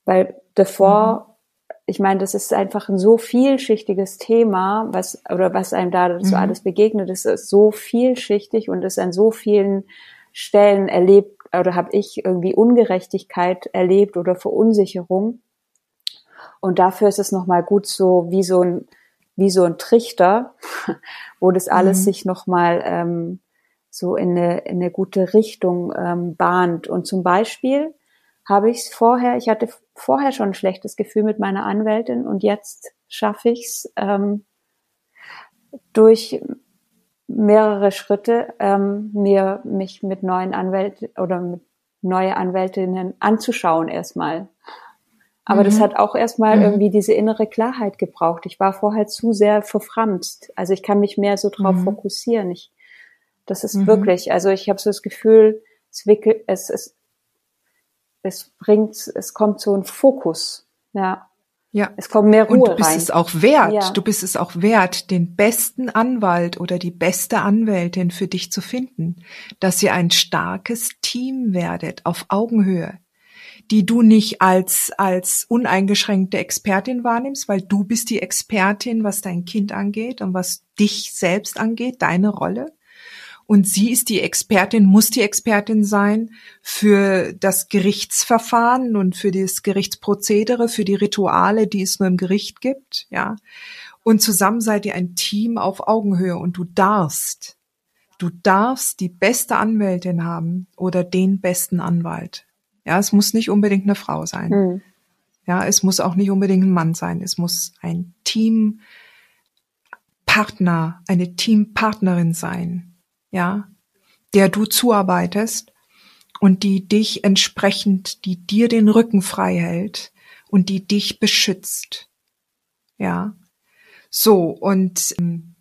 Weil davor, mhm. ich meine, das ist einfach ein so vielschichtiges Thema, was, oder was einem da so mhm. alles begegnet, ist, ist so vielschichtig und ist an so vielen Stellen erlebt, oder habe ich irgendwie Ungerechtigkeit erlebt oder Verunsicherung und dafür ist es nochmal gut so wie so ein, wie so ein Trichter, [LAUGHS] wo das alles mhm. sich nochmal ähm, so in eine, in eine gute Richtung ähm, bahnt. Und zum Beispiel habe ich es vorher, ich hatte vorher schon ein schlechtes Gefühl mit meiner Anwältin und jetzt schaffe ich es ähm, durch mehrere Schritte, ähm, mir mich mit neuen Anwälten oder mit neue Anwältinnen anzuschauen erstmal. Aber mhm. das hat auch erstmal mhm. irgendwie diese innere Klarheit gebraucht. Ich war vorher zu sehr verframst. Also ich kann mich mehr so drauf mhm. fokussieren. Ich, das ist mhm. wirklich, also ich habe so das Gefühl, es wickelt, es, es, es bringt, es kommt so ein Fokus. Ja. Ja. Es kommt mehr Ruhe. Und du bist rein. es auch wert. Ja. Du bist es auch wert, den besten Anwalt oder die beste Anwältin für dich zu finden, dass ihr ein starkes Team werdet auf Augenhöhe die du nicht als, als uneingeschränkte Expertin wahrnimmst, weil du bist die Expertin, was dein Kind angeht und was dich selbst angeht, deine Rolle. Und sie ist die Expertin, muss die Expertin sein für das Gerichtsverfahren und für das Gerichtsprozedere, für die Rituale, die es nur im Gericht gibt, ja. Und zusammen seid ihr ein Team auf Augenhöhe und du darfst, du darfst die beste Anwältin haben oder den besten Anwalt. Ja, es muss nicht unbedingt eine Frau sein. Mhm. Ja, es muss auch nicht unbedingt ein Mann sein. Es muss ein Teampartner, eine Teampartnerin sein. Ja, der du zuarbeitest und die dich entsprechend, die dir den Rücken frei hält und die dich beschützt. Ja, so und ähm,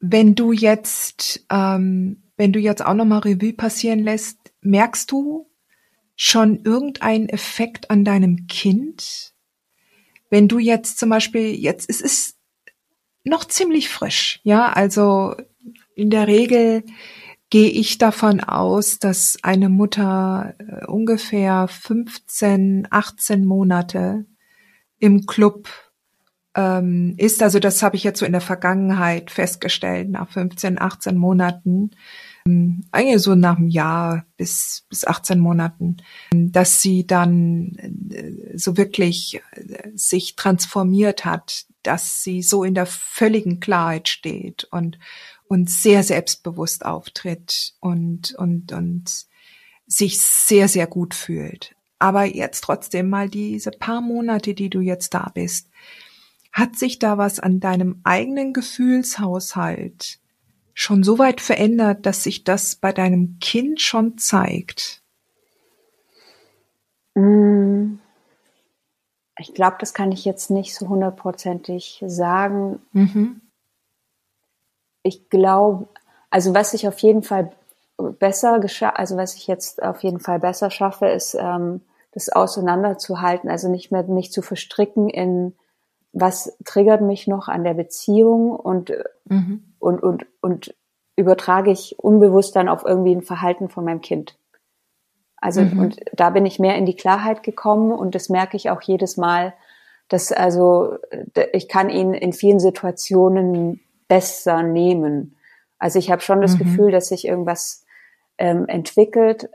wenn du jetzt ähm, wenn du jetzt auch nochmal Revue passieren lässt, merkst du schon irgendeinen Effekt an deinem Kind? Wenn du jetzt zum Beispiel, jetzt, es ist noch ziemlich frisch, ja, also in der Regel gehe ich davon aus, dass eine Mutter äh, ungefähr 15, 18 Monate im Club ähm, ist. Also das habe ich jetzt so in der Vergangenheit festgestellt, nach 15, 18 Monaten, eigentlich so nach einem Jahr bis, bis 18 Monaten, dass sie dann äh, so wirklich äh, sich transformiert hat, dass sie so in der völligen Klarheit steht und, und sehr selbstbewusst auftritt und, und, und sich sehr, sehr gut fühlt. Aber jetzt trotzdem mal diese paar Monate, die du jetzt da bist, hat sich da was an deinem eigenen Gefühlshaushalt schon so weit verändert, dass sich das bei deinem Kind schon zeigt? Mm. ich glaube, das kann ich jetzt nicht so hundertprozentig sagen. Mhm. Ich glaube, also was ich auf jeden Fall besser also was ich jetzt auf jeden Fall besser schaffe, ist ähm, das auseinanderzuhalten, also nicht mehr mich zu verstricken in was triggert mich noch an der Beziehung und mhm. und und und übertrage ich unbewusst dann auf irgendwie ein Verhalten von meinem Kind. Also mhm. und da bin ich mehr in die Klarheit gekommen und das merke ich auch jedes Mal, dass also ich kann ihn in vielen Situationen besser nehmen. Also ich habe schon das mhm. Gefühl, dass sich irgendwas ähm, entwickelt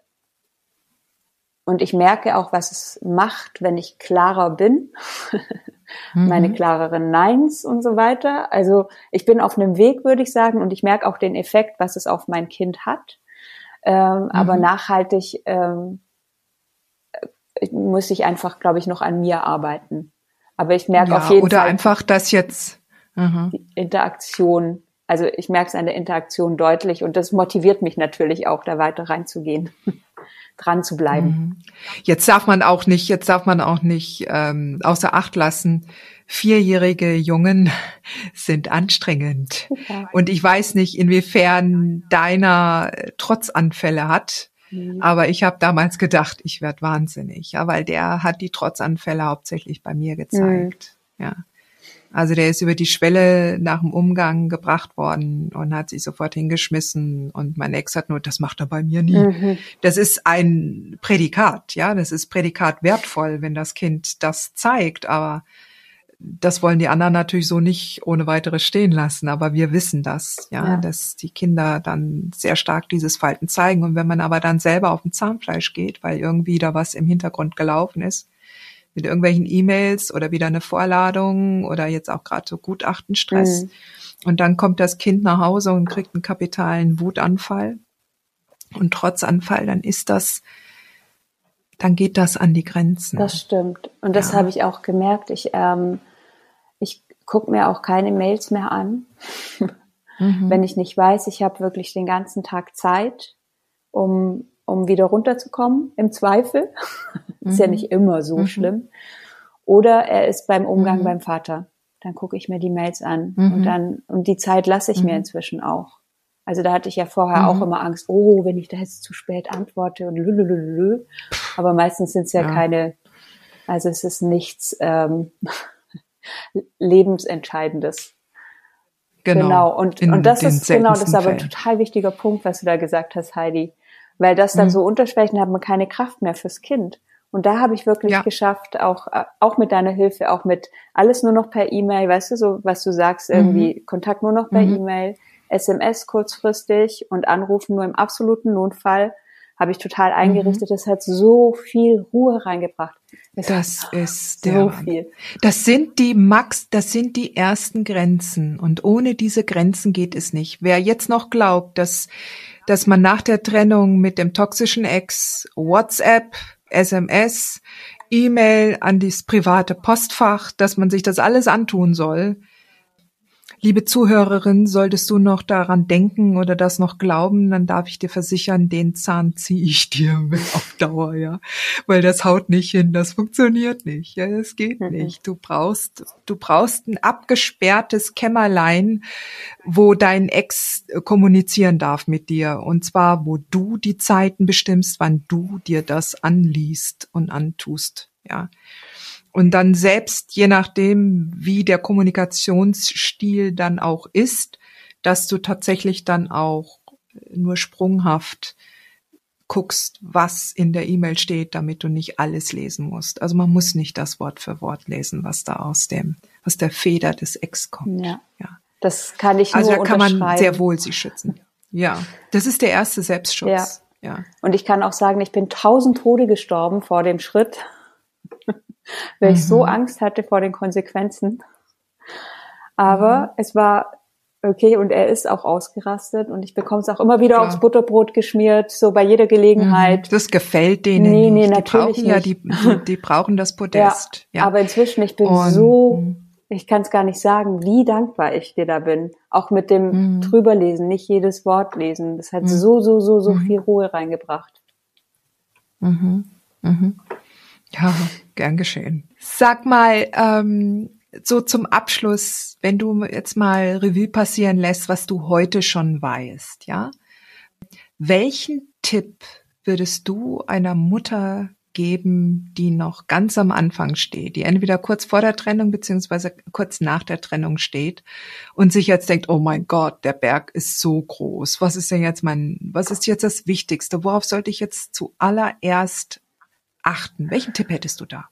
und ich merke auch, was es macht, wenn ich klarer bin. [LAUGHS] mhm. Meine klareren Neins und so weiter. Also ich bin auf einem Weg, würde ich sagen, und ich merke auch den Effekt, was es auf mein Kind hat. Ähm, mhm. Aber nachhaltig ähm, muss ich einfach, glaube ich, noch an mir arbeiten. Aber ich merke ja, auf jeden oder Fall. Oder einfach das jetzt. Mhm. Die Interaktion. Also ich merke es an der Interaktion deutlich und das motiviert mich natürlich auch, da weiter reinzugehen, dran zu bleiben. Mhm. Jetzt darf man auch nicht, jetzt darf man auch nicht ähm, außer Acht lassen, vierjährige Jungen [LAUGHS] sind anstrengend. Ja. Und ich weiß nicht, inwiefern deiner äh, Trotzanfälle hat. Mhm. Aber ich habe damals gedacht, ich werde wahnsinnig, ja, weil der hat die Trotzanfälle hauptsächlich bei mir gezeigt. Mhm. Ja. Also der ist über die Schwelle nach dem Umgang gebracht worden und hat sich sofort hingeschmissen und mein Ex hat nur, das macht er bei mir nie. Mhm. Das ist ein Prädikat, ja, das ist Prädikat wertvoll, wenn das Kind das zeigt, aber das wollen die anderen natürlich so nicht ohne weiteres stehen lassen, aber wir wissen das, ja, ja, dass die Kinder dann sehr stark dieses Verhalten zeigen. Und wenn man aber dann selber auf dem Zahnfleisch geht, weil irgendwie da was im Hintergrund gelaufen ist, mit irgendwelchen E-Mails oder wieder eine Vorladung oder jetzt auch gerade so Gutachtenstress. Mhm. Und dann kommt das Kind nach Hause und kriegt einen kapitalen Wutanfall und Trotzanfall, dann ist das, dann geht das an die Grenzen. Das stimmt. Und das ja. habe ich auch gemerkt. Ich ähm, gucke mir auch keine Mails mehr an, mhm. [LAUGHS] wenn ich nicht weiß, ich habe wirklich den ganzen Tag Zeit, um, um wieder runterzukommen, im Zweifel. Mhm. ist ja mhm. nicht immer so mhm. schlimm. Oder er ist beim Umgang mhm. beim Vater. Dann gucke ich mir die Mails an und mhm. dann, und die Zeit lasse ich mir inzwischen auch. Also da hatte ich ja vorher auch immer Angst, oh, wenn ich da jetzt zu spät antworte und lülülülü. Aber meistens sind es ja, ja, keine, also es ist nichts, ähm, [LAUGHS] lebensentscheidendes. Genau. genau. Und, und das ist genau, das ist aber ein total wichtiger Punkt, was du da gesagt hast, Heidi. Weil das dann mhm. so unterschwächen, hat man keine Kraft mehr fürs Kind. Und da habe ich wirklich ja. geschafft, auch, auch mit deiner Hilfe, auch mit alles nur noch per E-Mail, weißt du, so was du sagst, irgendwie mhm. Kontakt nur noch per mhm. E-Mail, SMS kurzfristig und Anrufen nur im absoluten Notfall habe ich total mhm. eingerichtet. Mhm. Das hat so viel Ruhe reingebracht. Das, das ist der, so viel. Das sind die Max, das sind die ersten Grenzen. Und ohne diese Grenzen geht es nicht. Wer jetzt noch glaubt, dass, dass man nach der Trennung mit dem toxischen Ex WhatsApp, SMS, E-Mail an das private Postfach, dass man sich das alles antun soll, Liebe Zuhörerin, solltest du noch daran denken oder das noch glauben, dann darf ich dir versichern, den Zahn ziehe ich dir [LAUGHS] mit auf Dauer, ja. Weil das haut nicht hin, das funktioniert nicht, ja, das geht mhm. nicht. Du brauchst, du brauchst ein abgesperrtes Kämmerlein, wo dein Ex kommunizieren darf mit dir. Und zwar, wo du die Zeiten bestimmst, wann du dir das anliest und antust, ja. Und dann selbst, je nachdem, wie der Kommunikationsstil dann auch ist, dass du tatsächlich dann auch nur sprunghaft guckst, was in der E-Mail steht, damit du nicht alles lesen musst. Also man muss nicht das Wort für Wort lesen, was da aus dem, aus der Feder des Ex kommt. Ja. ja. Das kann ich also nur Also da kann man sehr wohl sich schützen. Ja. Das ist der erste Selbstschutz. Ja. ja. Und ich kann auch sagen, ich bin tausend Tode gestorben vor dem Schritt weil mhm. ich so mhm. Angst hatte vor den Konsequenzen. Aber mhm. es war okay und er ist auch ausgerastet und ich bekomme es auch immer wieder Klar. aufs Butterbrot geschmiert, so bei jeder Gelegenheit. Mhm. Das gefällt denen nee, nee, nicht. Die brauchen [LAUGHS] nicht. ja, die, die, die, brauchen das Podest. Ja, ja. Aber inzwischen, ich bin und, so, mhm. ich kann es gar nicht sagen, wie dankbar ich dir da bin. Auch mit dem mhm. drüberlesen, nicht jedes Wort lesen. Das hat mhm. so, so, so, so viel Ruhe reingebracht. Mhm. Mhm. Ja, gern geschehen. Sag mal, ähm, so zum Abschluss, wenn du jetzt mal Revue passieren lässt, was du heute schon weißt, ja? Welchen Tipp würdest du einer Mutter geben, die noch ganz am Anfang steht, die entweder kurz vor der Trennung beziehungsweise kurz nach der Trennung steht und sich jetzt denkt, oh mein Gott, der Berg ist so groß. Was ist denn jetzt mein, was ist jetzt das Wichtigste? Worauf sollte ich jetzt zuallererst achten? Welchen Tipp hättest du da?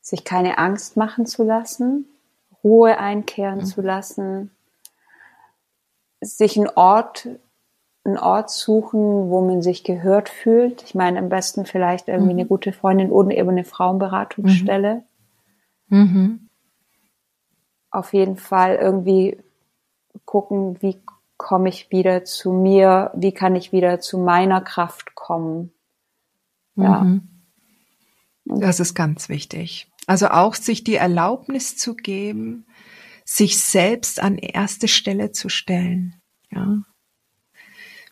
Sich keine Angst machen zu lassen, Ruhe einkehren mhm. zu lassen, sich einen Ort einen Ort suchen, wo man sich gehört fühlt. Ich meine, am besten vielleicht irgendwie mhm. eine gute Freundin oder eben eine Frauenberatungsstelle. Mhm. mhm. Auf jeden Fall irgendwie gucken, wie komme ich wieder zu mir, wie kann ich wieder zu meiner Kraft kommen. Ja. Mhm. Das ist ganz wichtig. Also auch sich die Erlaubnis zu geben, sich selbst an erste Stelle zu stellen. Ja.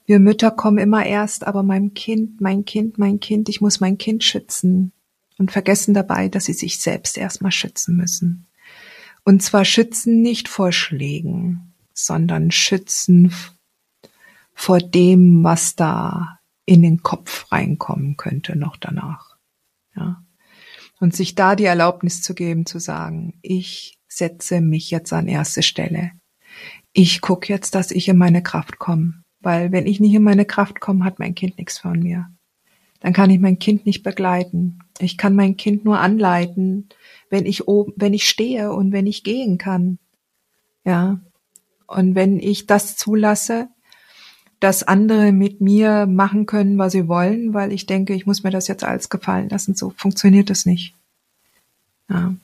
Wir Mütter kommen immer erst, aber meinem Kind, mein Kind, mein Kind, ich muss mein Kind schützen und vergessen dabei, dass sie sich selbst erstmal schützen müssen. Und zwar schützen nicht vor Schlägen, sondern schützen vor dem, was da in den Kopf reinkommen könnte noch danach. Ja. Und sich da die Erlaubnis zu geben, zu sagen, ich setze mich jetzt an erste Stelle. Ich gucke jetzt, dass ich in meine Kraft komme. Weil wenn ich nicht in meine Kraft komme, hat mein Kind nichts von mir. Dann kann ich mein Kind nicht begleiten. Ich kann mein Kind nur anleiten, wenn ich oben, wenn ich stehe und wenn ich gehen kann. Ja. Und wenn ich das zulasse, dass andere mit mir machen können, was sie wollen, weil ich denke, ich muss mir das jetzt alles gefallen lassen. So funktioniert das nicht. Ja.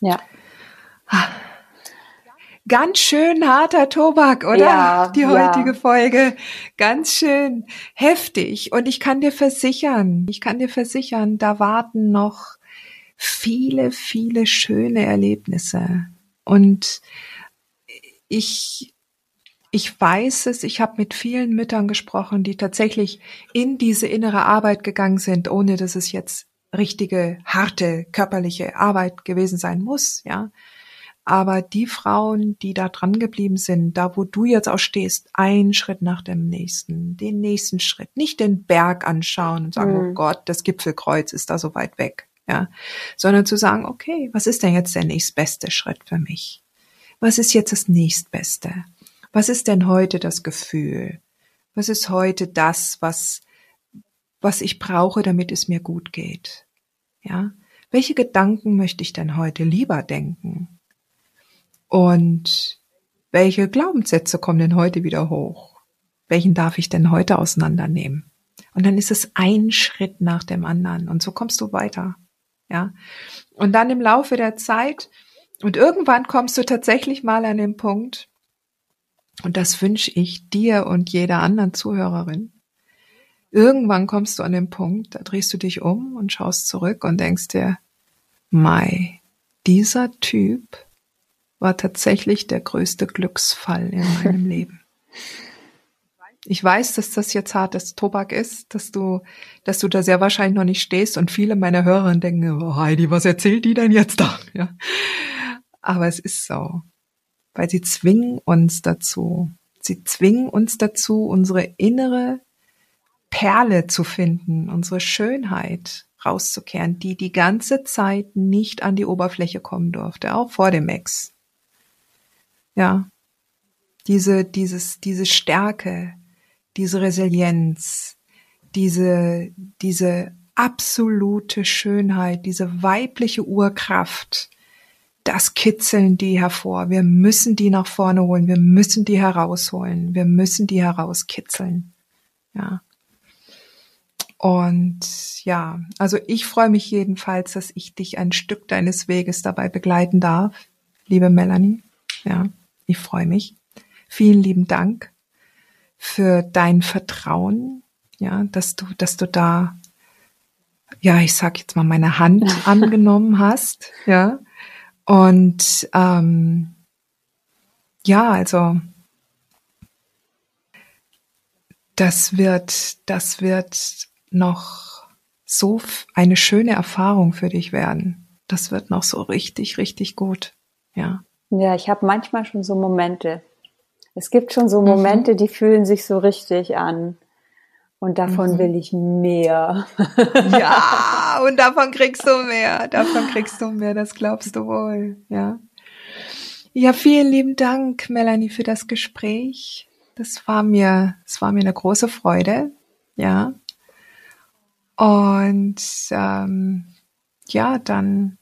Ja. Ganz schön harter Tobak, oder? Ja, Die heutige ja. Folge. Ganz schön heftig. Und ich kann dir versichern, ich kann dir versichern, da warten noch viele, viele schöne Erlebnisse. Und ich, ich weiß es, ich habe mit vielen Müttern gesprochen, die tatsächlich in diese innere Arbeit gegangen sind, ohne dass es jetzt richtige, harte, körperliche Arbeit gewesen sein muss, ja. Aber die Frauen, die da dran geblieben sind, da wo du jetzt auch stehst, ein Schritt nach dem nächsten, den nächsten Schritt, nicht den Berg anschauen und sagen, mhm. oh Gott, das Gipfelkreuz ist da so weit weg, ja, sondern zu sagen, okay, was ist denn jetzt der nächstbeste Schritt für mich? Was ist jetzt das nächstbeste? Was ist denn heute das Gefühl? Was ist heute das, was, was ich brauche, damit es mir gut geht? Ja? Welche Gedanken möchte ich denn heute lieber denken? Und welche Glaubenssätze kommen denn heute wieder hoch? Welchen darf ich denn heute auseinandernehmen? Und dann ist es ein Schritt nach dem anderen. Und so kommst du weiter. Ja. Und dann im Laufe der Zeit, und irgendwann kommst du tatsächlich mal an den Punkt, und das wünsche ich dir und jeder anderen Zuhörerin. Irgendwann kommst du an den Punkt, da drehst du dich um und schaust zurück und denkst dir, Mai, dieser Typ war tatsächlich der größte Glücksfall in meinem [LAUGHS] Leben. Ich weiß, dass das jetzt hartes Tobak ist, dass du, dass du da sehr wahrscheinlich noch nicht stehst und viele meiner Hörer denken, oh Heidi, was erzählt die denn jetzt da? Ja. Aber es ist so, weil sie zwingen uns dazu. Sie zwingen uns dazu, unsere innere Perle zu finden, unsere Schönheit rauszukehren, die die ganze Zeit nicht an die Oberfläche kommen durfte, auch vor dem Ex. Ja. Diese, dieses, diese Stärke, diese Resilienz, diese, diese absolute Schönheit, diese weibliche Urkraft, das kitzeln die hervor. Wir müssen die nach vorne holen. Wir müssen die herausholen. Wir müssen die herauskitzeln. Ja. Und ja, also ich freue mich jedenfalls, dass ich dich ein Stück deines Weges dabei begleiten darf, liebe Melanie. Ja. Ich freue mich. Vielen lieben Dank für dein Vertrauen, ja, dass du, dass du da, ja, ich sag jetzt mal, meine Hand [LAUGHS] angenommen hast, ja. Und ähm, ja, also das wird, das wird noch so eine schöne Erfahrung für dich werden. Das wird noch so richtig, richtig gut. Ja. Ja, ich habe manchmal schon so Momente. Es gibt schon so Momente, mhm. die fühlen sich so richtig an. Und davon mhm. will ich mehr. ja, [LAUGHS] und davon kriegst du mehr. Davon kriegst du mehr, das glaubst du wohl. Ja. Ja, vielen lieben Dank, Melanie, für das Gespräch. Das war mir, es war mir eine große Freude. Ja. Und ähm, ja, dann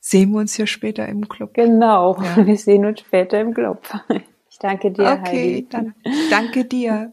sehen wir uns hier später im Club. Genau, ja. [LAUGHS] wir sehen uns später im Club. Ich danke dir, okay, Heidi. Dann danke dir.